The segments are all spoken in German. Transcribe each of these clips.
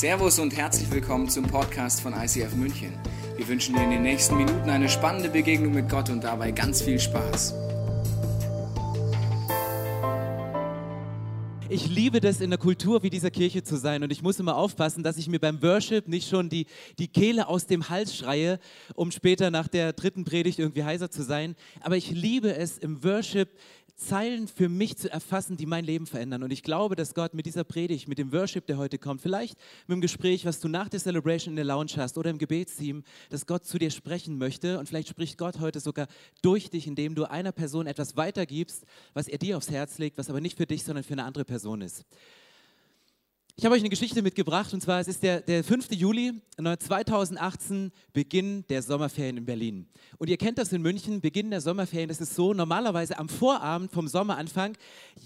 Servus und herzlich willkommen zum Podcast von ICF München. Wir wünschen dir in den nächsten Minuten eine spannende Begegnung mit Gott und dabei ganz viel Spaß. Ich liebe das, in der Kultur wie dieser Kirche zu sein und ich muss immer aufpassen, dass ich mir beim Worship nicht schon die, die Kehle aus dem Hals schreie, um später nach der dritten Predigt irgendwie heiser zu sein. Aber ich liebe es, im Worship Zeilen für mich zu erfassen, die mein Leben verändern. Und ich glaube, dass Gott mit dieser Predigt, mit dem Worship, der heute kommt, vielleicht mit dem Gespräch, was du nach der Celebration in der Lounge hast oder im Gebetsteam, dass Gott zu dir sprechen möchte. Und vielleicht spricht Gott heute sogar durch dich, indem du einer Person etwas weitergibst, was er dir aufs Herz legt, was aber nicht für dich, sondern für eine andere Person ist. Ich habe euch eine Geschichte mitgebracht und zwar es ist der, der 5. Juli 2018, Beginn der Sommerferien in Berlin. Und ihr kennt das in München, Beginn der Sommerferien, das ist so, normalerweise am Vorabend vom Sommeranfang,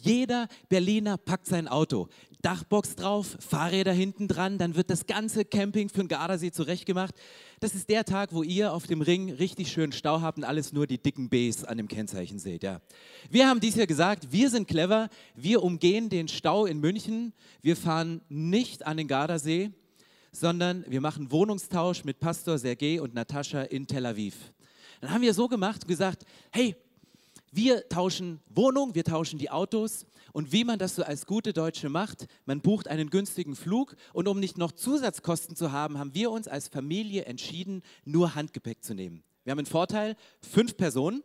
jeder Berliner packt sein Auto. Dachbox drauf, Fahrräder hinten dran, dann wird das ganze Camping für den Gardasee zurechtgemacht. Das ist der Tag, wo ihr auf dem Ring richtig schön Stau habt und alles nur die dicken Bs an dem Kennzeichen seht. Ja. Wir haben dies Jahr gesagt, wir sind clever, wir umgehen den Stau in München, wir fahren nicht an den Gardasee, sondern wir machen Wohnungstausch mit Pastor Sergei und Natascha in Tel Aviv. Dann haben wir so gemacht und gesagt, hey, wir tauschen Wohnung, wir tauschen die Autos und wie man das so als gute Deutsche macht, man bucht einen günstigen Flug und um nicht noch Zusatzkosten zu haben, haben wir uns als Familie entschieden, nur Handgepäck zu nehmen. Wir haben einen Vorteil, fünf Personen.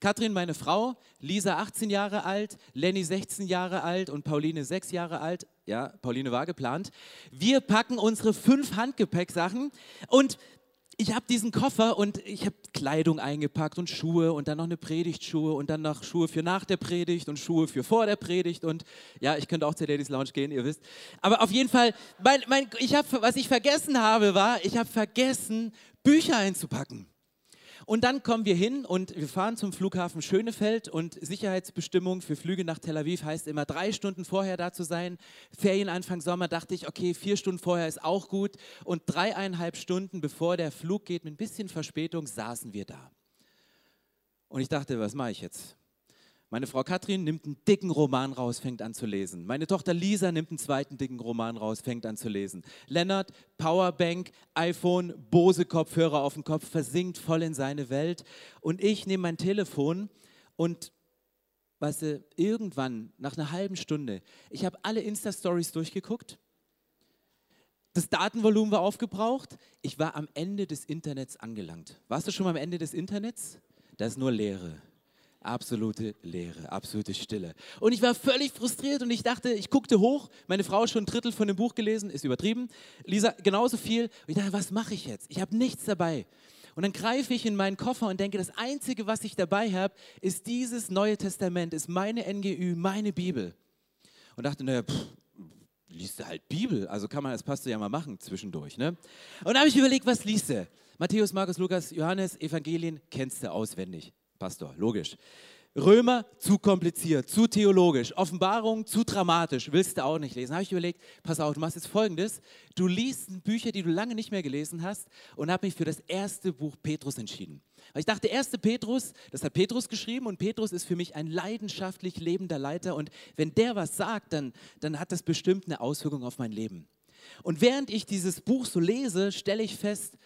Katrin, meine Frau, Lisa 18 Jahre alt, Lenny 16 Jahre alt und Pauline 6 Jahre alt. Ja, Pauline war geplant. Wir packen unsere fünf Handgepäcksachen und ich habe diesen Koffer und ich habe Kleidung eingepackt und Schuhe und dann noch eine Predigtschuhe und dann noch Schuhe für nach der Predigt und Schuhe für vor der Predigt und ja, ich könnte auch zur Ladies Lounge gehen, ihr wisst. Aber auf jeden Fall, mein, mein, ich hab, was ich vergessen habe, war, ich habe vergessen, Bücher einzupacken. Und dann kommen wir hin und wir fahren zum Flughafen Schönefeld und Sicherheitsbestimmung für Flüge nach Tel Aviv heißt immer drei Stunden vorher da zu sein. Ferienanfang Sommer dachte ich, okay, vier Stunden vorher ist auch gut. Und dreieinhalb Stunden bevor der Flug geht, mit ein bisschen Verspätung, saßen wir da. Und ich dachte, was mache ich jetzt? Meine Frau Katrin nimmt einen dicken Roman raus, fängt an zu lesen. Meine Tochter Lisa nimmt einen zweiten dicken Roman raus, fängt an zu lesen. Lennart, Powerbank, iPhone, Bose-Kopfhörer auf dem Kopf, versinkt voll in seine Welt. Und ich nehme mein Telefon und, weißt du, irgendwann, nach einer halben Stunde, ich habe alle Insta-Stories durchgeguckt. Das Datenvolumen war aufgebraucht. Ich war am Ende des Internets angelangt. Warst du schon mal am Ende des Internets? Das ist nur Leere absolute Leere, absolute Stille. Und ich war völlig frustriert und ich dachte, ich guckte hoch, meine Frau schon ein Drittel von dem Buch gelesen, ist übertrieben, Lisa genauso viel. Und ich dachte, was mache ich jetzt? Ich habe nichts dabei. Und dann greife ich in meinen Koffer und denke, das Einzige, was ich dabei habe, ist dieses Neue Testament, ist meine NGÜ, meine Bibel. Und dachte, naja, pff, liest du halt Bibel, also kann man als Pastor ja mal machen zwischendurch. Ne? Und dann habe ich überlegt, was liest du? Matthäus, Markus, Lukas, Johannes, Evangelien, kennst du auswendig. Pastor, logisch. Römer zu kompliziert, zu theologisch, Offenbarung zu dramatisch, willst du auch nicht lesen. Habe ich überlegt, pass auf, du machst jetzt folgendes, du liest Bücher, die du lange nicht mehr gelesen hast und habe mich für das erste Buch Petrus entschieden. Weil ich dachte, erste Petrus, das hat Petrus geschrieben und Petrus ist für mich ein leidenschaftlich lebender Leiter und wenn der was sagt, dann, dann hat das bestimmt eine Auswirkung auf mein Leben. Und während ich dieses Buch so lese, stelle ich fest,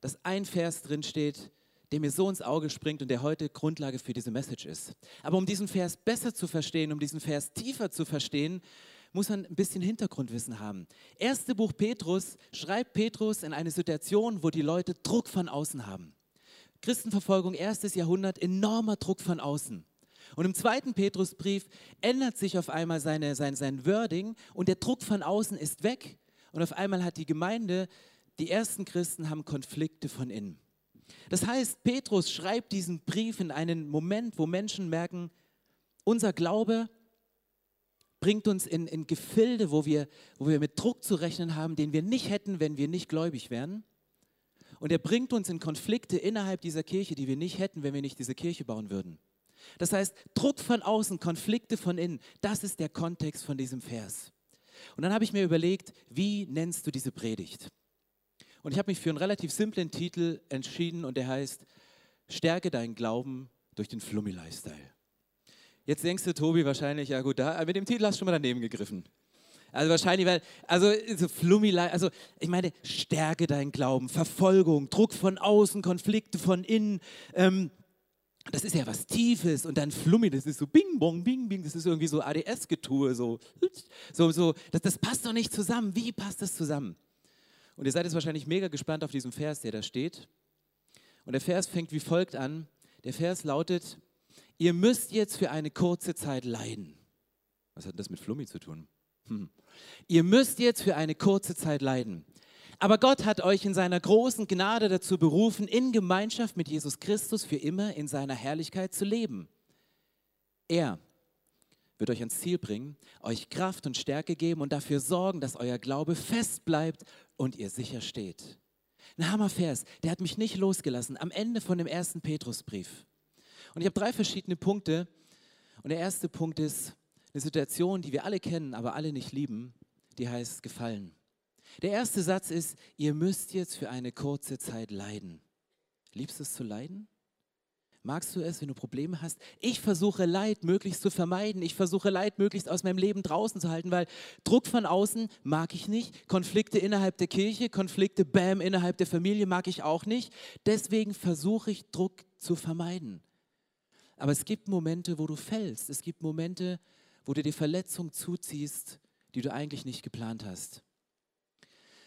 dass ein Vers drin steht, der mir so ins Auge springt und der heute Grundlage für diese Message ist. Aber um diesen Vers besser zu verstehen, um diesen Vers tiefer zu verstehen, muss man ein bisschen Hintergrundwissen haben. Erste Buch Petrus schreibt Petrus in eine Situation, wo die Leute Druck von außen haben. Christenverfolgung, erstes Jahrhundert, enormer Druck von außen. Und im zweiten Petrusbrief ändert sich auf einmal seine, sein, sein Wording und der Druck von außen ist weg. Und auf einmal hat die Gemeinde, die ersten Christen haben Konflikte von innen. Das heißt, Petrus schreibt diesen Brief in einen Moment, wo Menschen merken, unser Glaube bringt uns in, in Gefilde, wo wir, wo wir mit Druck zu rechnen haben, den wir nicht hätten, wenn wir nicht gläubig wären. Und er bringt uns in Konflikte innerhalb dieser Kirche, die wir nicht hätten, wenn wir nicht diese Kirche bauen würden. Das heißt, Druck von außen, Konflikte von innen, das ist der Kontext von diesem Vers. Und dann habe ich mir überlegt, wie nennst du diese Predigt? Und ich habe mich für einen relativ simplen Titel entschieden und der heißt Stärke deinen Glauben durch den Flummi-Lifestyle. Jetzt denkst du, Tobi, wahrscheinlich, ja gut, da, mit dem Titel hast du schon mal daneben gegriffen. Also wahrscheinlich, weil, also so Flummi, also ich meine, stärke deinen Glauben, Verfolgung, Druck von außen, Konflikte von innen. Ähm, das ist ja was Tiefes und dann Flummi, das ist so Bing Bong, Bing Bing, das ist irgendwie so ADS-Getue, so, so, so das, das passt doch nicht zusammen. Wie passt das zusammen? Und ihr seid jetzt wahrscheinlich mega gespannt auf diesen Vers, der da steht. Und der Vers fängt wie folgt an. Der Vers lautet, ihr müsst jetzt für eine kurze Zeit leiden. Was hat das mit Flummi zu tun? Hm. Ihr müsst jetzt für eine kurze Zeit leiden. Aber Gott hat euch in seiner großen Gnade dazu berufen, in Gemeinschaft mit Jesus Christus für immer in seiner Herrlichkeit zu leben. Er wird euch ans Ziel bringen, euch Kraft und Stärke geben und dafür sorgen, dass euer Glaube fest bleibt und ihr sicher steht. Ein Hammervers, der hat mich nicht losgelassen am Ende von dem ersten Petrusbrief. Und ich habe drei verschiedene Punkte. Und der erste Punkt ist eine Situation, die wir alle kennen, aber alle nicht lieben, die heißt Gefallen. Der erste Satz ist, ihr müsst jetzt für eine kurze Zeit leiden. Liebst du es zu leiden? Magst du es, wenn du Probleme hast? Ich versuche Leid möglichst zu vermeiden. Ich versuche Leid möglichst aus meinem Leben draußen zu halten, weil Druck von außen mag ich nicht. Konflikte innerhalb der Kirche, Konflikte, bam, innerhalb der Familie mag ich auch nicht. Deswegen versuche ich Druck zu vermeiden. Aber es gibt Momente, wo du fällst. Es gibt Momente, wo du die Verletzung zuziehst, die du eigentlich nicht geplant hast.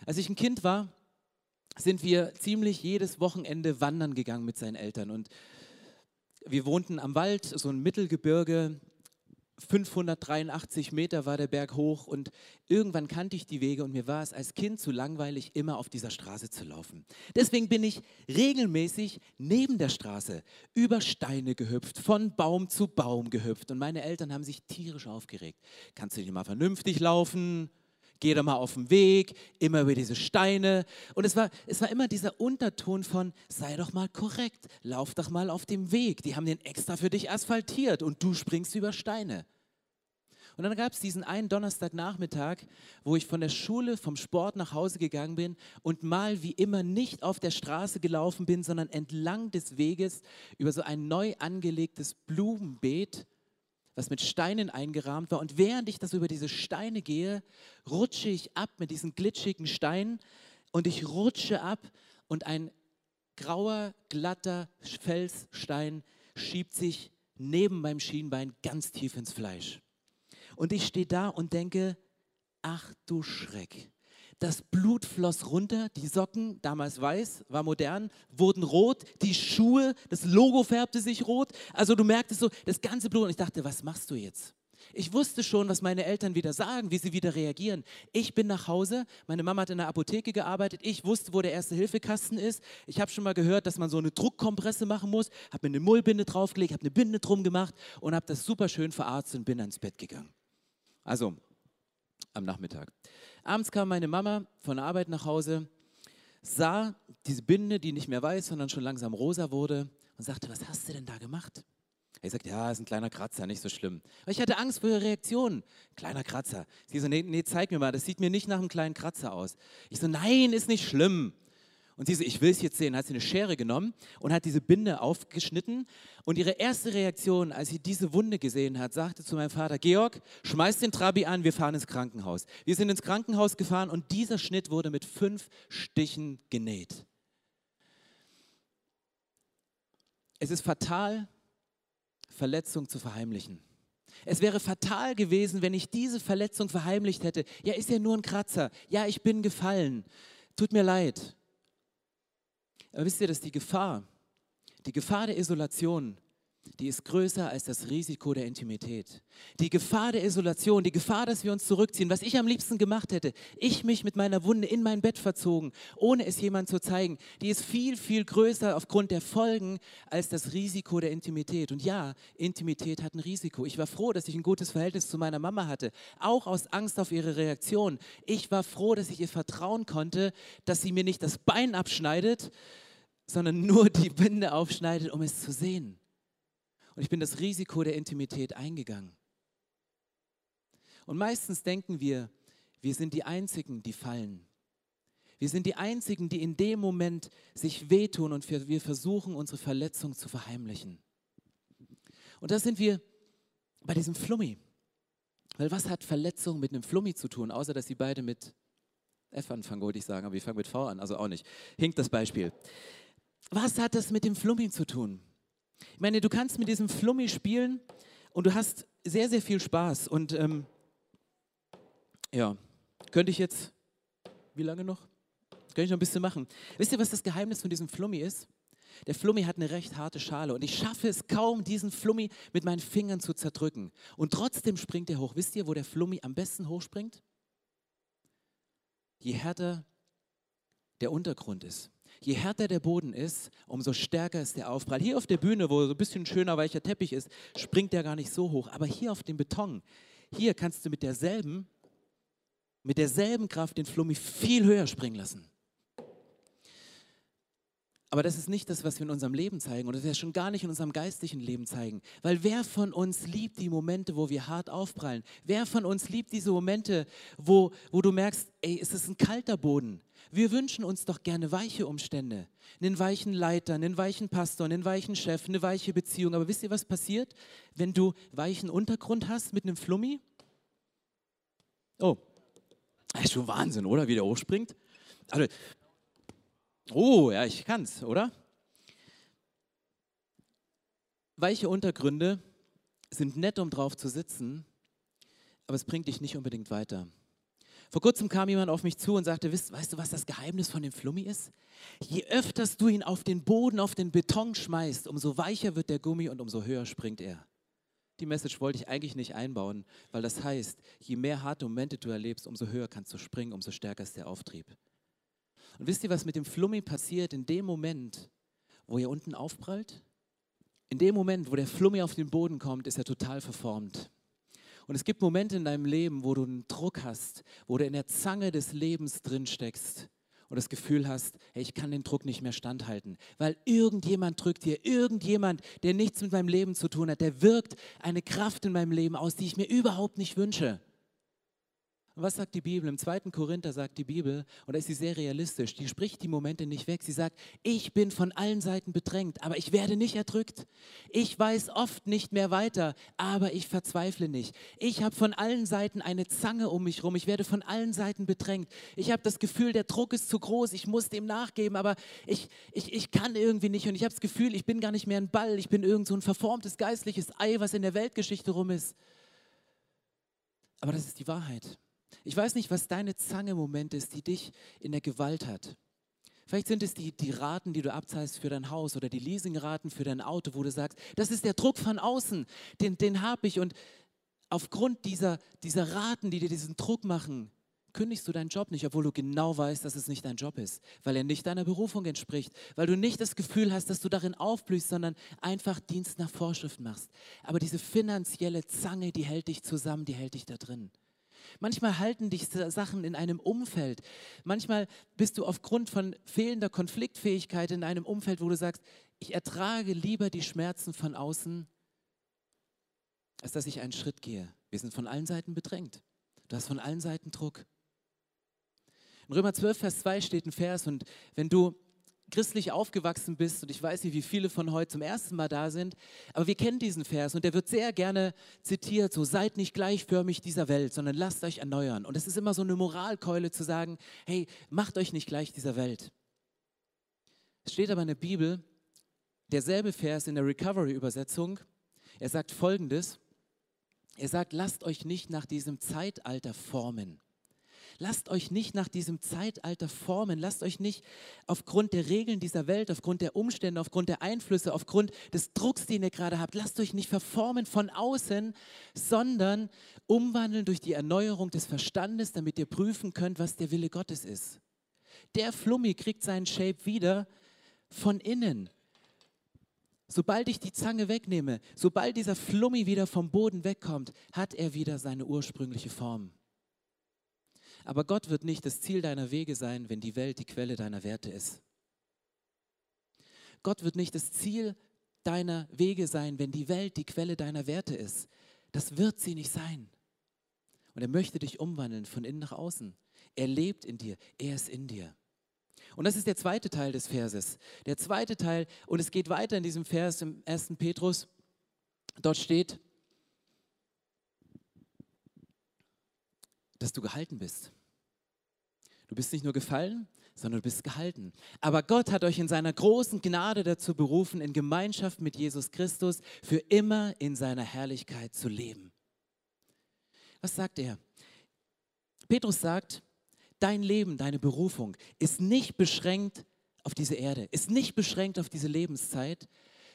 Als ich ein Kind war, sind wir ziemlich jedes Wochenende wandern gegangen mit seinen Eltern. Und wir wohnten am Wald, so ein Mittelgebirge, 583 Meter war der Berg hoch und irgendwann kannte ich die Wege und mir war es als Kind zu langweilig, immer auf dieser Straße zu laufen. Deswegen bin ich regelmäßig neben der Straße über Steine gehüpft, von Baum zu Baum gehüpft und meine Eltern haben sich tierisch aufgeregt. Kannst du nicht mal vernünftig laufen? Geh doch mal auf den Weg, immer über diese Steine. Und es war, es war immer dieser Unterton von, sei doch mal korrekt, lauf doch mal auf dem Weg. Die haben den extra für dich asphaltiert und du springst über Steine. Und dann gab es diesen einen Donnerstagnachmittag, wo ich von der Schule, vom Sport nach Hause gegangen bin und mal wie immer nicht auf der Straße gelaufen bin, sondern entlang des Weges über so ein neu angelegtes Blumenbeet was mit Steinen eingerahmt war. Und während ich das über diese Steine gehe, rutsche ich ab mit diesen glitschigen Steinen und ich rutsche ab und ein grauer, glatter Felsstein schiebt sich neben meinem Schienbein ganz tief ins Fleisch. Und ich stehe da und denke, ach du Schreck. Das Blut floss runter, die Socken, damals weiß, war modern, wurden rot, die Schuhe, das Logo färbte sich rot. Also du merktest so, das ganze Blut. Und ich dachte, was machst du jetzt? Ich wusste schon, was meine Eltern wieder sagen, wie sie wieder reagieren. Ich bin nach Hause, meine Mama hat in der Apotheke gearbeitet, ich wusste, wo der erste Hilfekasten ist. Ich habe schon mal gehört, dass man so eine Druckkompresse machen muss, habe mir eine Mullbinde draufgelegt, habe eine Binde drum gemacht und habe das super schön verarztet und bin ans Bett gegangen. Also am Nachmittag. Abends kam meine Mama von der Arbeit nach Hause, sah diese Binde, die nicht mehr weiß, sondern schon langsam rosa wurde und sagte, was hast du denn da gemacht? Ich sagte, ja, ist ein kleiner Kratzer, nicht so schlimm. Aber ich hatte Angst vor ihrer Reaktion. Kleiner Kratzer. Sie so, nee, nee, zeig mir mal, das sieht mir nicht nach einem kleinen Kratzer aus. Ich so, nein, ist nicht schlimm. Und sie so, ich will es jetzt sehen, hat sie eine Schere genommen und hat diese Binde aufgeschnitten. Und ihre erste Reaktion, als sie diese Wunde gesehen hat, sagte zu meinem Vater, Georg, schmeiß den Trabi an, wir fahren ins Krankenhaus. Wir sind ins Krankenhaus gefahren und dieser Schnitt wurde mit fünf Stichen genäht. Es ist fatal, Verletzung zu verheimlichen. Es wäre fatal gewesen, wenn ich diese Verletzung verheimlicht hätte. Ja, ist ja nur ein Kratzer. Ja, ich bin gefallen. Tut mir leid. Aber wisst ihr, dass die Gefahr, die Gefahr der Isolation, die ist größer als das Risiko der Intimität. Die Gefahr der Isolation, die Gefahr, dass wir uns zurückziehen, was ich am liebsten gemacht hätte, ich mich mit meiner Wunde in mein Bett verzogen, ohne es jemand zu zeigen, die ist viel, viel größer aufgrund der Folgen als das Risiko der Intimität. Und ja, Intimität hat ein Risiko. Ich war froh, dass ich ein gutes Verhältnis zu meiner Mama hatte, auch aus Angst auf ihre Reaktion. Ich war froh, dass ich ihr vertrauen konnte, dass sie mir nicht das Bein abschneidet, sondern nur die Binde aufschneidet, um es zu sehen. Und ich bin das Risiko der Intimität eingegangen. Und meistens denken wir, wir sind die Einzigen, die fallen. Wir sind die Einzigen, die in dem Moment sich wehtun und wir versuchen, unsere Verletzung zu verheimlichen. Und da sind wir bei diesem Flummi. Weil was hat Verletzung mit einem Flummi zu tun, außer dass sie beide mit F anfangen, wollte ich sagen, aber ich fange mit V an, also auch nicht. Hinkt das Beispiel. Was hat das mit dem Flummi zu tun? Ich meine, du kannst mit diesem Flummi spielen und du hast sehr, sehr viel Spaß. Und ähm, ja, könnte ich jetzt, wie lange noch? Könnte ich noch ein bisschen machen. Wisst ihr, was das Geheimnis von diesem Flummi ist? Der Flummi hat eine recht harte Schale und ich schaffe es kaum, diesen Flummi mit meinen Fingern zu zerdrücken. Und trotzdem springt er hoch. Wisst ihr, wo der Flummi am besten hochspringt? Je härter der Untergrund ist. Je härter der Boden ist, umso stärker ist der Aufprall. Hier auf der Bühne, wo so ein bisschen schöner weicher Teppich ist, springt der gar nicht so hoch. Aber hier auf dem Beton, hier kannst du mit derselben, mit derselben Kraft den Flummi viel höher springen lassen. Aber das ist nicht das, was wir in unserem Leben zeigen und das wir schon gar nicht in unserem geistlichen Leben zeigen. Weil wer von uns liebt die Momente, wo wir hart aufprallen? Wer von uns liebt diese Momente, wo, wo du merkst, ey, es ist ein kalter Boden? Wir wünschen uns doch gerne weiche Umstände. Einen weichen Leiter, einen weichen Pastor, einen weichen Chef, eine weiche Beziehung. Aber wisst ihr, was passiert, wenn du weichen Untergrund hast mit einem Flummi? Oh, das ist schon Wahnsinn, oder? Wie der hochspringt. Also, Oh, ja, ich kann's, oder? Weiche Untergründe sind nett, um drauf zu sitzen, aber es bringt dich nicht unbedingt weiter. Vor kurzem kam jemand auf mich zu und sagte, weißt, weißt du, was das Geheimnis von dem Flummi ist? Je öfters du ihn auf den Boden, auf den Beton schmeißt, umso weicher wird der Gummi und umso höher springt er. Die Message wollte ich eigentlich nicht einbauen, weil das heißt, je mehr harte Momente du erlebst, umso höher kannst du springen, umso stärker ist der Auftrieb. Und wisst ihr, was mit dem Flummi passiert in dem Moment, wo er unten aufprallt? In dem Moment, wo der Flummi auf den Boden kommt, ist er total verformt. Und es gibt Momente in deinem Leben, wo du einen Druck hast, wo du in der Zange des Lebens drin steckst und das Gefühl hast, hey, ich kann den Druck nicht mehr standhalten, weil irgendjemand drückt dir, irgendjemand, der nichts mit meinem Leben zu tun hat, der wirkt eine Kraft in meinem Leben aus, die ich mir überhaupt nicht wünsche. Und was sagt die Bibel? Im 2. Korinther sagt die Bibel, und da ist sie sehr realistisch, die spricht die Momente nicht weg. Sie sagt, ich bin von allen Seiten bedrängt, aber ich werde nicht erdrückt. Ich weiß oft nicht mehr weiter, aber ich verzweifle nicht. Ich habe von allen Seiten eine Zange um mich rum. Ich werde von allen Seiten bedrängt. Ich habe das Gefühl, der Druck ist zu groß. Ich muss dem nachgeben, aber ich, ich, ich kann irgendwie nicht. Und ich habe das Gefühl, ich bin gar nicht mehr ein Ball. Ich bin irgend so ein verformtes geistliches Ei, was in der Weltgeschichte rum ist. Aber das ist die Wahrheit. Ich weiß nicht, was deine Zange im Moment ist, die dich in der Gewalt hat. Vielleicht sind es die, die Raten, die du abzahlst für dein Haus oder die Leasingraten für dein Auto, wo du sagst, das ist der Druck von außen, den, den habe ich. Und aufgrund dieser, dieser Raten, die dir diesen Druck machen, kündigst du deinen Job nicht, obwohl du genau weißt, dass es nicht dein Job ist, weil er nicht deiner Berufung entspricht, weil du nicht das Gefühl hast, dass du darin aufblühst, sondern einfach Dienst nach Vorschrift machst. Aber diese finanzielle Zange, die hält dich zusammen, die hält dich da drin. Manchmal halten dich Sachen in einem Umfeld. Manchmal bist du aufgrund von fehlender Konfliktfähigkeit in einem Umfeld, wo du sagst, ich ertrage lieber die Schmerzen von außen, als dass ich einen Schritt gehe. Wir sind von allen Seiten bedrängt. Du hast von allen Seiten Druck. In Römer 12, Vers 2 steht ein Vers und wenn du christlich aufgewachsen bist, und ich weiß nicht, wie viele von heute zum ersten Mal da sind, aber wir kennen diesen Vers und der wird sehr gerne zitiert, so seid nicht gleichförmig dieser Welt, sondern lasst euch erneuern. Und es ist immer so eine Moralkeule zu sagen, hey, macht euch nicht gleich dieser Welt. Es steht aber in der Bibel, derselbe Vers in der Recovery-Übersetzung, er sagt folgendes, er sagt, lasst euch nicht nach diesem Zeitalter formen. Lasst euch nicht nach diesem Zeitalter formen. Lasst euch nicht aufgrund der Regeln dieser Welt, aufgrund der Umstände, aufgrund der Einflüsse, aufgrund des Drucks, den ihr gerade habt, lasst euch nicht verformen von außen, sondern umwandeln durch die Erneuerung des Verstandes, damit ihr prüfen könnt, was der Wille Gottes ist. Der Flummi kriegt seinen Shape wieder von innen. Sobald ich die Zange wegnehme, sobald dieser Flummi wieder vom Boden wegkommt, hat er wieder seine ursprüngliche Form. Aber Gott wird nicht das Ziel deiner Wege sein, wenn die Welt die Quelle deiner Werte ist. Gott wird nicht das Ziel deiner Wege sein, wenn die Welt die Quelle deiner Werte ist. Das wird sie nicht sein. Und er möchte dich umwandeln von innen nach außen. Er lebt in dir, er ist in dir. Und das ist der zweite Teil des Verses. Der zweite Teil, und es geht weiter in diesem Vers im 1. Petrus. Dort steht, dass du gehalten bist. Du bist nicht nur gefallen, sondern du bist gehalten. Aber Gott hat euch in seiner großen Gnade dazu berufen, in Gemeinschaft mit Jesus Christus für immer in seiner Herrlichkeit zu leben. Was sagt er? Petrus sagt, dein Leben, deine Berufung ist nicht beschränkt auf diese Erde, ist nicht beschränkt auf diese Lebenszeit,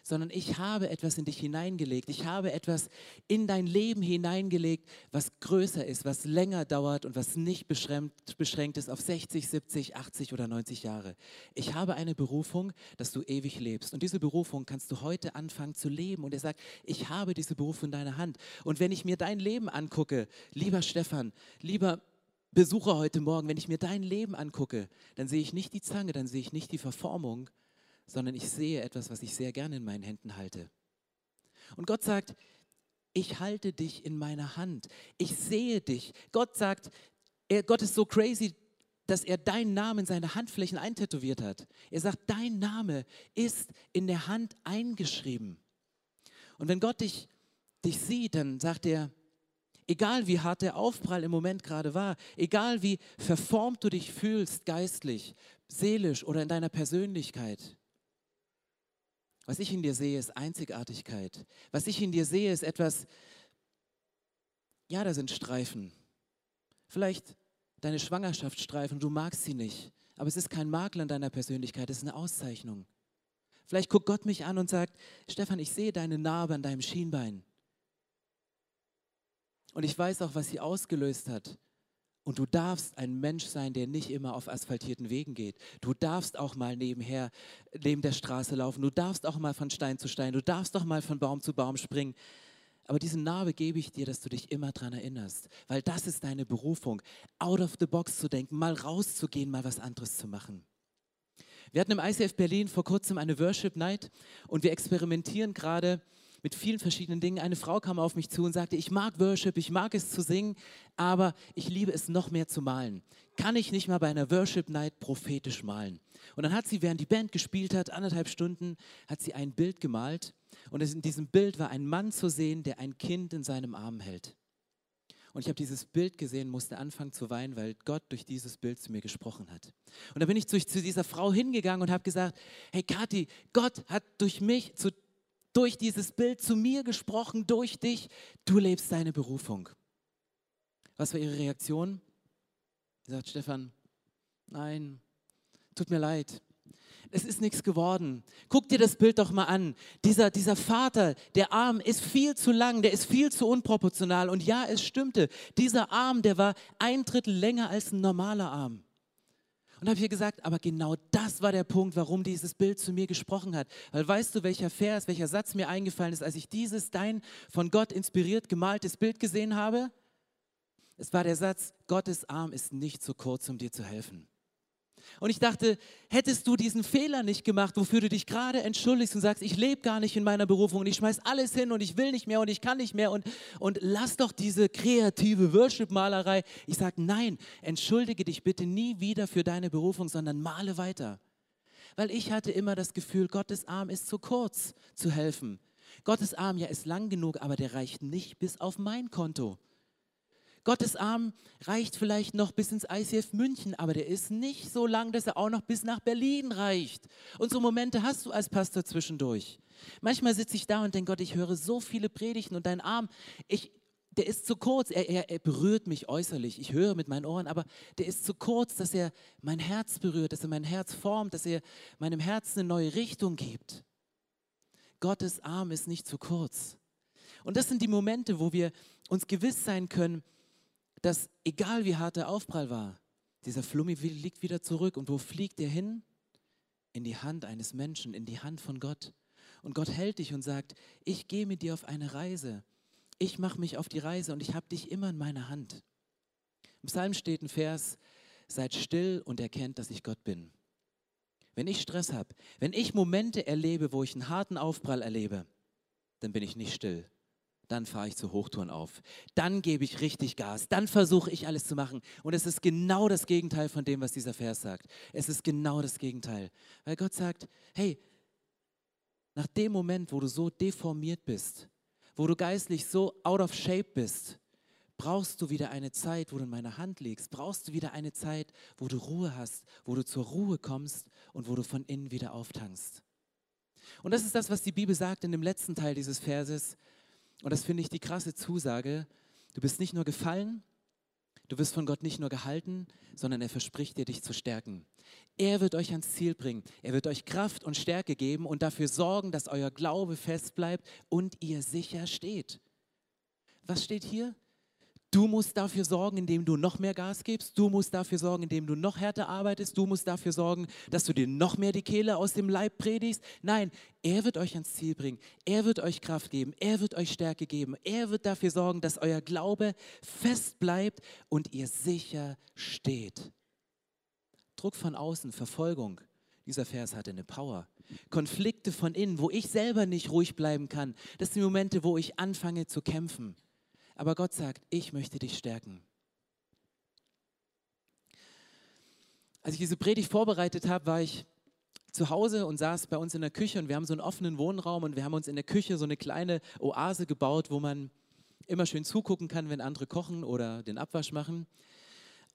sondern ich habe etwas in dich hineingelegt. Ich habe etwas in dein Leben hineingelegt, was größer ist, was länger dauert und was nicht beschränkt, beschränkt ist auf 60, 70, 80 oder 90 Jahre. Ich habe eine Berufung, dass du ewig lebst. Und diese Berufung kannst du heute anfangen zu leben. Und er sagt, ich habe diese Berufung in deiner Hand. Und wenn ich mir dein Leben angucke, lieber Stefan, lieber Besucher heute Morgen, wenn ich mir dein Leben angucke, dann sehe ich nicht die Zange, dann sehe ich nicht die Verformung, sondern ich sehe etwas, was ich sehr gerne in meinen Händen halte. Und Gott sagt, ich halte dich in meiner Hand. Ich sehe dich. Gott sagt, er, Gott ist so crazy, dass er deinen Namen in seine Handflächen eintätowiert hat. Er sagt, dein Name ist in der Hand eingeschrieben. Und wenn Gott dich, dich sieht, dann sagt er, egal wie hart der Aufprall im Moment gerade war, egal wie verformt du dich fühlst, geistlich, seelisch oder in deiner Persönlichkeit, was ich in dir sehe, ist Einzigartigkeit. Was ich in dir sehe, ist etwas, ja, da sind Streifen. Vielleicht deine Schwangerschaftsstreifen, du magst sie nicht, aber es ist kein Makel an deiner Persönlichkeit, es ist eine Auszeichnung. Vielleicht guckt Gott mich an und sagt, Stefan, ich sehe deine Narbe an deinem Schienbein. Und ich weiß auch, was sie ausgelöst hat. Und du darfst ein Mensch sein, der nicht immer auf asphaltierten Wegen geht. Du darfst auch mal nebenher, neben der Straße laufen. Du darfst auch mal von Stein zu Stein. Du darfst auch mal von Baum zu Baum springen. Aber diesen Narbe gebe ich dir, dass du dich immer daran erinnerst. Weil das ist deine Berufung, out of the box zu denken, mal rauszugehen, mal was anderes zu machen. Wir hatten im ICF Berlin vor kurzem eine Worship Night und wir experimentieren gerade mit vielen verschiedenen Dingen. Eine Frau kam auf mich zu und sagte, ich mag Worship, ich mag es zu singen, aber ich liebe es noch mehr zu malen. Kann ich nicht mal bei einer Worship Night prophetisch malen? Und dann hat sie, während die Band gespielt hat, anderthalb Stunden, hat sie ein Bild gemalt. Und in diesem Bild war ein Mann zu sehen, der ein Kind in seinem Arm hält. Und ich habe dieses Bild gesehen, musste anfangen zu weinen, weil Gott durch dieses Bild zu mir gesprochen hat. Und da bin ich zu, zu dieser Frau hingegangen und habe gesagt, hey Kathi, Gott hat durch mich zu durch dieses Bild zu mir gesprochen, durch dich. Du lebst deine Berufung. Was war ihre Reaktion? Sie sagt, Stefan, nein, tut mir leid. Es ist nichts geworden. Guck dir das Bild doch mal an. Dieser, dieser Vater, der Arm ist viel zu lang, der ist viel zu unproportional. Und ja, es stimmte. Dieser Arm, der war ein Drittel länger als ein normaler Arm. Und habe ich ihr gesagt, aber genau das war der Punkt, warum dieses Bild zu mir gesprochen hat. Weil weißt du, welcher Vers, welcher Satz mir eingefallen ist, als ich dieses dein von Gott inspiriert gemaltes Bild gesehen habe? Es war der Satz, Gottes Arm ist nicht zu kurz, um dir zu helfen. Und ich dachte, hättest du diesen Fehler nicht gemacht, wofür du dich gerade entschuldigst und sagst, ich lebe gar nicht in meiner Berufung und ich schmeiß alles hin und ich will nicht mehr und ich kann nicht mehr und, und lass doch diese kreative Worship-Malerei. Ich sage, nein, entschuldige dich bitte nie wieder für deine Berufung, sondern male weiter. Weil ich hatte immer das Gefühl, Gottes Arm ist zu kurz zu helfen. Gottes Arm ja ist lang genug, aber der reicht nicht bis auf mein Konto. Gottes Arm reicht vielleicht noch bis ins ICF München, aber der ist nicht so lang, dass er auch noch bis nach Berlin reicht. Und so Momente hast du als Pastor zwischendurch. Manchmal sitze ich da und denke, Gott, ich höre so viele Predigten und dein Arm, ich, der ist zu kurz. Er, er, er berührt mich äußerlich. Ich höre mit meinen Ohren, aber der ist zu kurz, dass er mein Herz berührt, dass er mein Herz formt, dass er meinem Herzen eine neue Richtung gibt. Gottes Arm ist nicht zu kurz. Und das sind die Momente, wo wir uns gewiss sein können, dass egal wie hart der Aufprall war, dieser Flummi liegt wieder zurück. Und wo fliegt er hin? In die Hand eines Menschen, in die Hand von Gott. Und Gott hält dich und sagt, ich gehe mit dir auf eine Reise. Ich mache mich auf die Reise und ich habe dich immer in meiner Hand. Im Psalm steht ein Vers, seid still und erkennt, dass ich Gott bin. Wenn ich Stress habe, wenn ich Momente erlebe, wo ich einen harten Aufprall erlebe, dann bin ich nicht still, dann fahre ich zu Hochtouren auf. Dann gebe ich richtig Gas. Dann versuche ich alles zu machen. Und es ist genau das Gegenteil von dem, was dieser Vers sagt. Es ist genau das Gegenteil. Weil Gott sagt, hey, nach dem Moment, wo du so deformiert bist, wo du geistlich so out of shape bist, Brauchst du wieder eine Zeit, wo du in meiner Hand liegst? Brauchst du wieder eine Zeit, wo du Ruhe hast, wo du zur Ruhe kommst und wo du von innen wieder auftankst? Und das ist das, was die Bibel sagt in dem letzten Teil dieses Verses. Und das finde ich die krasse Zusage. Du bist nicht nur gefallen, du wirst von Gott nicht nur gehalten, sondern er verspricht dir, dich zu stärken. Er wird euch ans Ziel bringen. Er wird euch Kraft und Stärke geben und dafür sorgen, dass euer Glaube fest bleibt und ihr sicher steht. Was steht hier? Du musst dafür sorgen, indem du noch mehr Gas gibst. Du musst dafür sorgen, indem du noch härter arbeitest. Du musst dafür sorgen, dass du dir noch mehr die Kehle aus dem Leib predigst. Nein, er wird euch ans Ziel bringen. Er wird euch Kraft geben. Er wird euch Stärke geben. Er wird dafür sorgen, dass euer Glaube fest bleibt und ihr sicher steht. Druck von außen, Verfolgung. Dieser Vers hatte eine Power. Konflikte von innen, wo ich selber nicht ruhig bleiben kann. Das sind die Momente, wo ich anfange zu kämpfen. Aber Gott sagt, ich möchte dich stärken. Als ich diese Predigt vorbereitet habe, war ich zu Hause und saß bei uns in der Küche und wir haben so einen offenen Wohnraum und wir haben uns in der Küche so eine kleine Oase gebaut, wo man immer schön zugucken kann, wenn andere kochen oder den Abwasch machen.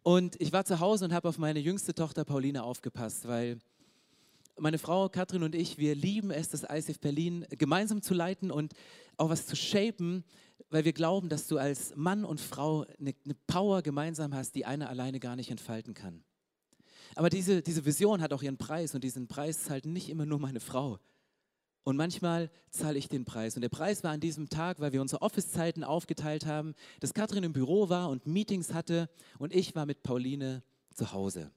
Und ich war zu Hause und habe auf meine jüngste Tochter Pauline aufgepasst, weil meine Frau Katrin und ich, wir lieben es, das ICF Berlin gemeinsam zu leiten und auch was zu shapen, weil wir glauben, dass du als Mann und Frau eine, eine Power gemeinsam hast, die einer alleine gar nicht entfalten kann. Aber diese, diese Vision hat auch ihren Preis und diesen Preis zahlt nicht immer nur meine Frau. Und manchmal zahle ich den Preis. Und der Preis war an diesem Tag, weil wir unsere Office-Zeiten aufgeteilt haben, dass Katrin im Büro war und Meetings hatte und ich war mit Pauline zu Hause.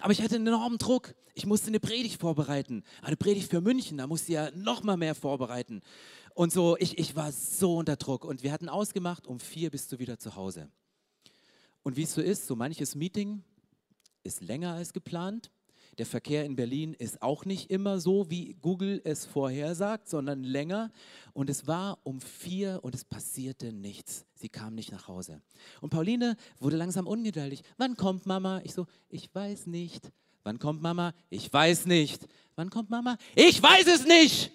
Aber ich hatte einen enormen Druck. Ich musste eine Predigt vorbereiten. Eine Predigt für München, da musste ich ja noch mal mehr vorbereiten. Und so, ich, ich war so unter Druck. Und wir hatten ausgemacht, um vier bist du wieder zu Hause. Und wie es so ist, so manches Meeting ist länger als geplant. Der Verkehr in Berlin ist auch nicht immer so, wie Google es vorhersagt, sondern länger. Und es war um vier und es passierte nichts. Sie kam nicht nach Hause. Und Pauline wurde langsam ungeduldig. Wann kommt Mama? Ich so, ich weiß nicht. Wann kommt Mama? Ich weiß nicht. Wann kommt Mama? Ich weiß es nicht.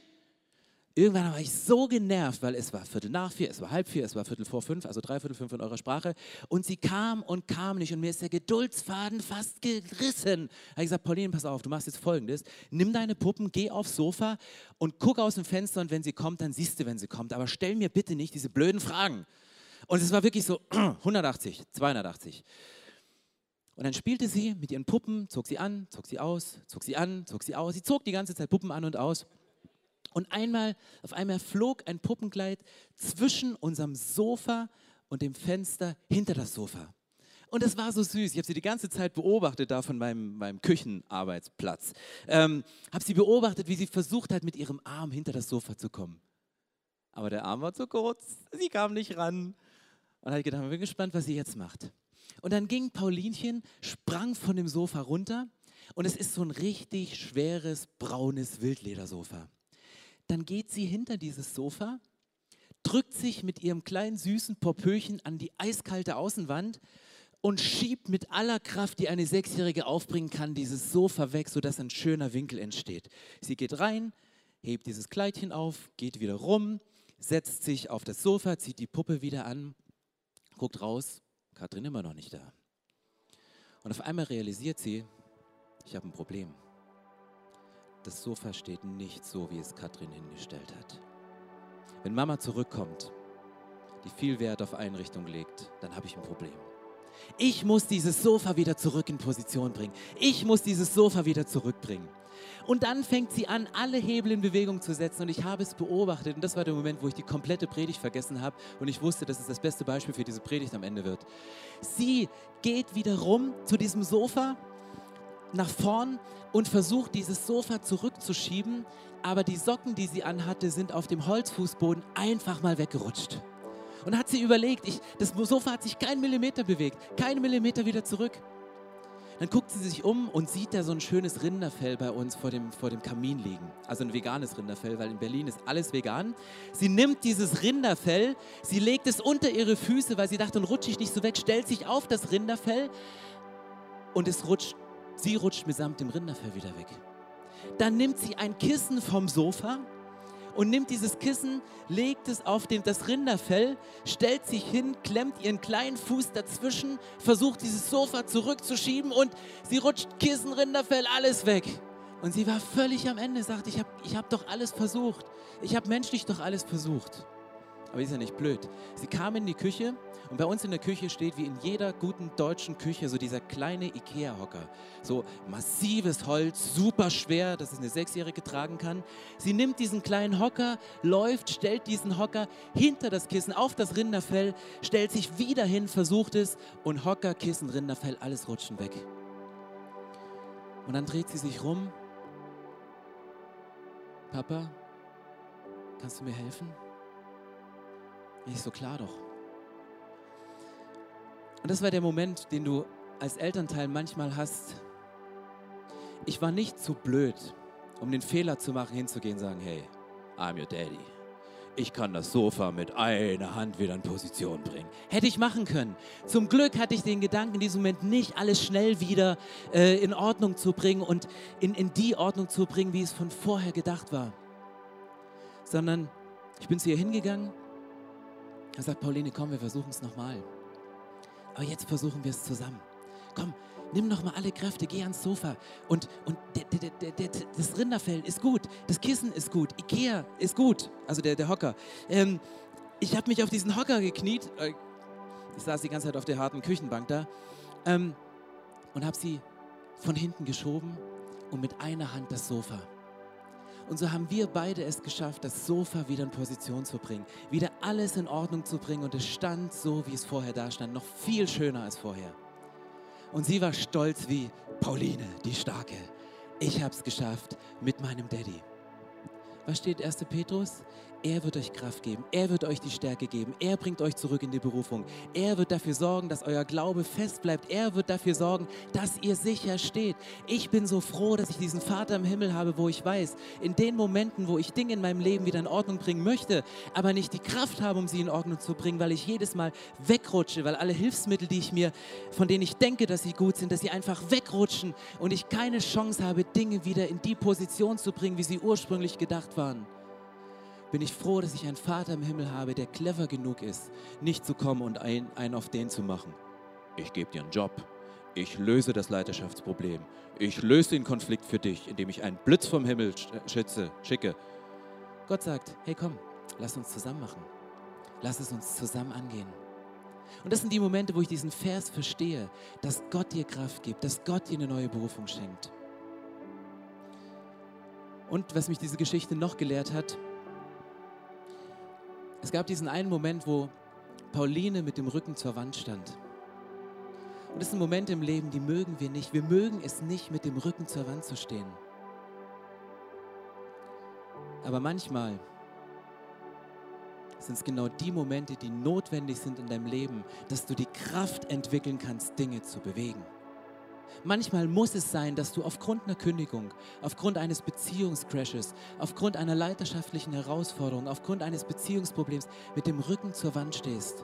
Irgendwann war ich so genervt, weil es war Viertel nach vier, es war halb vier, es war Viertel vor fünf, also dreiviertel fünf in eurer Sprache. Und sie kam und kam nicht und mir ist der Geduldsfaden fast gerissen. Da habe ich gesagt, Pauline, pass auf, du machst jetzt Folgendes. Nimm deine Puppen, geh aufs Sofa und guck aus dem Fenster und wenn sie kommt, dann siehst du, wenn sie kommt. Aber stell mir bitte nicht diese blöden Fragen. Und es war wirklich so 180, 280. Und dann spielte sie mit ihren Puppen, zog sie an, zog sie aus, zog sie an, zog sie aus. Sie zog die ganze Zeit Puppen an und aus. Und einmal, auf einmal flog ein Puppenkleid zwischen unserem Sofa und dem Fenster hinter das Sofa. Und das war so süß. Ich habe sie die ganze Zeit beobachtet da von meinem, meinem Küchenarbeitsplatz. Ähm, habe sie beobachtet, wie sie versucht hat, mit ihrem Arm hinter das Sofa zu kommen. Aber der Arm war zu kurz. Sie kam nicht ran. Und habe ich gedacht, ich bin gespannt, was sie jetzt macht. Und dann ging Paulinchen, sprang von dem Sofa runter. Und es ist so ein richtig schweres, braunes Wildledersofa. Dann geht sie hinter dieses Sofa, drückt sich mit ihrem kleinen süßen Popöchen an die eiskalte Außenwand und schiebt mit aller Kraft, die eine Sechsjährige aufbringen kann, dieses Sofa weg, sodass ein schöner Winkel entsteht. Sie geht rein, hebt dieses Kleidchen auf, geht wieder rum, setzt sich auf das Sofa, zieht die Puppe wieder an, guckt raus, Katrin immer noch nicht da. Und auf einmal realisiert sie, ich habe ein Problem das Sofa steht nicht so, wie es Katrin hingestellt hat. Wenn Mama zurückkommt, die viel Wert auf Einrichtung legt, dann habe ich ein Problem. Ich muss dieses Sofa wieder zurück in Position bringen. Ich muss dieses Sofa wieder zurückbringen. Und dann fängt sie an, alle Hebel in Bewegung zu setzen. Und ich habe es beobachtet. Und das war der Moment, wo ich die komplette Predigt vergessen habe. Und ich wusste, dass es das beste Beispiel für diese Predigt am Ende wird. Sie geht wieder rum zu diesem Sofa nach vorn und versucht, dieses Sofa zurückzuschieben, aber die Socken, die sie anhatte, sind auf dem Holzfußboden einfach mal weggerutscht. Und hat sie überlegt, ich, das Sofa hat sich keinen Millimeter bewegt, keinen Millimeter wieder zurück. Dann guckt sie sich um und sieht da so ein schönes Rinderfell bei uns vor dem, vor dem Kamin liegen. Also ein veganes Rinderfell, weil in Berlin ist alles vegan. Sie nimmt dieses Rinderfell, sie legt es unter ihre Füße, weil sie dachte, dann rutsche ich nicht so weg, stellt sich auf das Rinderfell und es rutscht Sie rutscht mitsamt dem Rinderfell wieder weg. Dann nimmt sie ein Kissen vom Sofa und nimmt dieses Kissen, legt es auf den, das Rinderfell, stellt sich hin, klemmt ihren kleinen Fuß dazwischen, versucht dieses Sofa zurückzuschieben und sie rutscht Kissen, Rinderfell, alles weg. Und sie war völlig am Ende, sagt, ich habe ich hab doch alles versucht. Ich habe menschlich doch alles versucht. Aber ist ja nicht blöd. Sie kam in die Küche und bei uns in der Küche steht wie in jeder guten deutschen Küche so dieser kleine Ikea-Hocker. So massives Holz, super schwer, dass es eine Sechsjährige tragen kann. Sie nimmt diesen kleinen Hocker, läuft, stellt diesen Hocker hinter das Kissen auf das Rinderfell, stellt sich wieder hin, versucht es und Hocker, Kissen, Rinderfell, alles rutschen weg. Und dann dreht sie sich rum. Papa, kannst du mir helfen? Ich so, klar doch. Und das war der Moment, den du als Elternteil manchmal hast. Ich war nicht zu blöd, um den Fehler zu machen, hinzugehen und sagen, hey, I'm your daddy. Ich kann das Sofa mit einer Hand wieder in Position bringen. Hätte ich machen können. Zum Glück hatte ich den Gedanken in diesem Moment nicht, alles schnell wieder äh, in Ordnung zu bringen und in, in die Ordnung zu bringen, wie es von vorher gedacht war. Sondern ich bin zu ihr hingegangen er sagt, Pauline, komm, wir versuchen es nochmal. Aber jetzt versuchen wir es zusammen. Komm, nimm noch mal alle Kräfte, geh ans Sofa. Und, und der, der, der, das Rinderfell ist gut, das Kissen ist gut, Ikea ist gut, also der, der Hocker. Ähm, ich habe mich auf diesen Hocker gekniet. Äh, ich saß die ganze Zeit auf der harten Küchenbank da ähm, und habe sie von hinten geschoben und mit einer Hand das Sofa. Und so haben wir beide es geschafft, das Sofa wieder in Position zu bringen, wieder alles in Ordnung zu bringen. Und es stand so, wie es vorher da stand, noch viel schöner als vorher. Und sie war stolz wie Pauline, die Starke. Ich habe es geschafft mit meinem Daddy. Was steht 1. Petrus? Er wird euch Kraft geben. Er wird euch die Stärke geben. Er bringt euch zurück in die Berufung. Er wird dafür sorgen, dass euer Glaube fest bleibt. Er wird dafür sorgen, dass ihr sicher steht. Ich bin so froh, dass ich diesen Vater im Himmel habe, wo ich weiß, in den Momenten, wo ich Dinge in meinem Leben wieder in Ordnung bringen möchte, aber nicht die Kraft habe, um sie in Ordnung zu bringen, weil ich jedes Mal wegrutsche, weil alle Hilfsmittel, die ich mir, von denen ich denke, dass sie gut sind, dass sie einfach wegrutschen und ich keine Chance habe, Dinge wieder in die Position zu bringen, wie sie ursprünglich gedacht waren bin ich froh, dass ich einen Vater im Himmel habe, der clever genug ist, nicht zu kommen und einen, einen auf den zu machen. Ich gebe dir einen Job. Ich löse das Leiterschaftsproblem. Ich löse den Konflikt für dich, indem ich einen Blitz vom Himmel schütze, schicke. Gott sagt, hey komm, lass uns zusammen machen. Lass es uns zusammen angehen. Und das sind die Momente, wo ich diesen Vers verstehe, dass Gott dir Kraft gibt, dass Gott dir eine neue Berufung schenkt. Und was mich diese Geschichte noch gelehrt hat, es gab diesen einen Moment, wo Pauline mit dem Rücken zur Wand stand. Und das sind Momente im Leben, die mögen wir nicht. Wir mögen es nicht, mit dem Rücken zur Wand zu stehen. Aber manchmal sind es genau die Momente, die notwendig sind in deinem Leben, dass du die Kraft entwickeln kannst, Dinge zu bewegen. Manchmal muss es sein, dass du aufgrund einer Kündigung, aufgrund eines Beziehungscrashes, aufgrund einer leiterschaftlichen Herausforderung, aufgrund eines Beziehungsproblems mit dem Rücken zur Wand stehst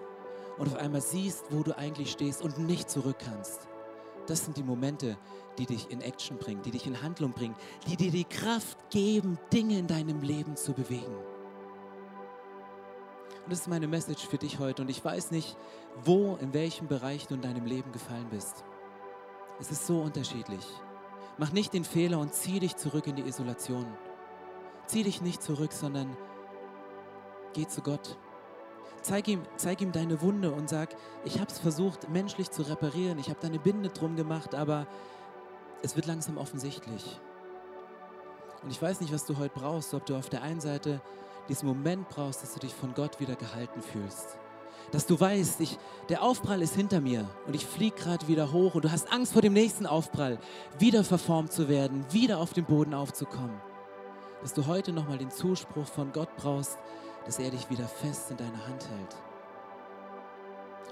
und auf einmal siehst, wo du eigentlich stehst und nicht zurück kannst. Das sind die Momente, die dich in Action bringen, die dich in Handlung bringen, die dir die Kraft geben, Dinge in deinem Leben zu bewegen. Und das ist meine Message für dich heute. Und ich weiß nicht, wo, in welchem Bereich du in deinem Leben gefallen bist. Es ist so unterschiedlich. Mach nicht den Fehler und zieh dich zurück in die Isolation. Zieh dich nicht zurück, sondern geh zu Gott. Zeig ihm, zeig ihm deine Wunde und sag, ich habe es versucht, menschlich zu reparieren. Ich habe deine Binde drum gemacht, aber es wird langsam offensichtlich. Und ich weiß nicht, was du heute brauchst, ob du auf der einen Seite diesen Moment brauchst, dass du dich von Gott wieder gehalten fühlst dass du weißt, ich, der Aufprall ist hinter mir und ich fliege gerade wieder hoch und du hast Angst vor dem nächsten Aufprall, wieder verformt zu werden, wieder auf den Boden aufzukommen. Dass du heute nochmal den Zuspruch von Gott brauchst, dass er dich wieder fest in deiner Hand hält.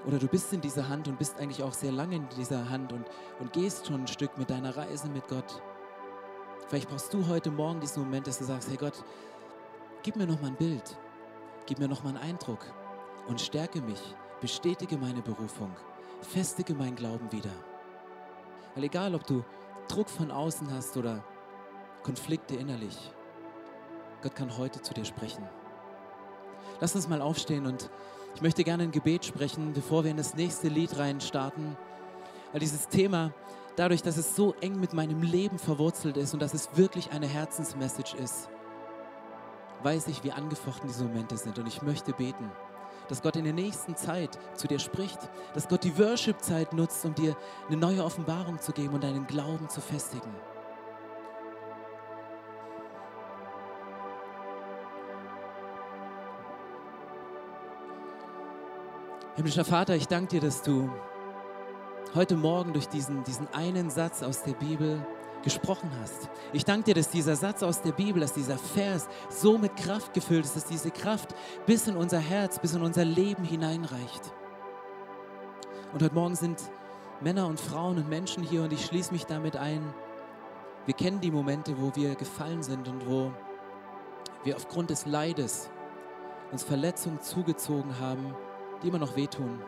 Oder du bist in dieser Hand und bist eigentlich auch sehr lange in dieser Hand und, und gehst schon ein Stück mit deiner Reise mit Gott. Vielleicht brauchst du heute Morgen diesen Moment, dass du sagst, hey Gott, gib mir nochmal ein Bild, gib mir nochmal einen Eindruck und stärke mich, bestätige meine Berufung, festige meinen Glauben wieder. Weil egal, ob du Druck von außen hast oder Konflikte innerlich, Gott kann heute zu dir sprechen. Lass uns mal aufstehen und ich möchte gerne ein Gebet sprechen, bevor wir in das nächste Lied rein starten, weil dieses Thema, dadurch, dass es so eng mit meinem Leben verwurzelt ist und dass es wirklich eine Herzensmessage ist, weiß ich, wie angefochten diese Momente sind und ich möchte beten, dass Gott in der nächsten Zeit zu dir spricht, dass Gott die Worship-Zeit nutzt, um dir eine neue Offenbarung zu geben und deinen Glauben zu festigen. Himmlischer Vater, ich danke dir, dass du heute Morgen durch diesen, diesen einen Satz aus der Bibel gesprochen hast. Ich danke dir, dass dieser Satz aus der Bibel, dass dieser Vers so mit Kraft gefüllt ist, dass diese Kraft bis in unser Herz, bis in unser Leben hineinreicht. Und heute Morgen sind Männer und Frauen und Menschen hier und ich schließe mich damit ein. Wir kennen die Momente, wo wir gefallen sind und wo wir aufgrund des Leides uns Verletzungen zugezogen haben, die immer noch wehtun,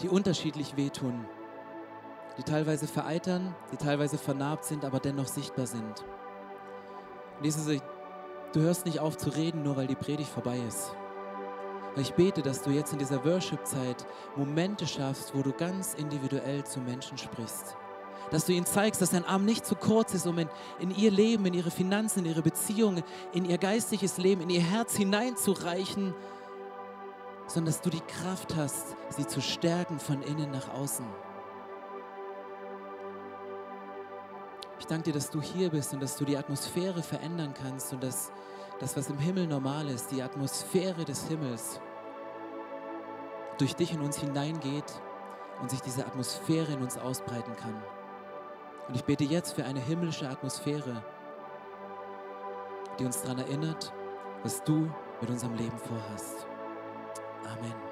die unterschiedlich wehtun, die teilweise vereitern, die teilweise vernarbt sind, aber dennoch sichtbar sind. Und Jesus, du hörst nicht auf zu reden, nur weil die Predigt vorbei ist. Ich bete, dass du jetzt in dieser Worship-Zeit Momente schaffst, wo du ganz individuell zu Menschen sprichst. Dass du ihnen zeigst, dass dein Arm nicht zu kurz ist, um in, in ihr Leben, in ihre Finanzen, in ihre Beziehungen, in ihr geistliches Leben, in ihr Herz hineinzureichen sondern dass du die Kraft hast, sie zu stärken von innen nach außen. Ich danke dir, dass du hier bist und dass du die Atmosphäre verändern kannst und dass das, was im Himmel normal ist, die Atmosphäre des Himmels, durch dich in uns hineingeht und sich diese Atmosphäre in uns ausbreiten kann. Und ich bete jetzt für eine himmlische Atmosphäre, die uns daran erinnert, was du mit unserem Leben vorhast. Amen.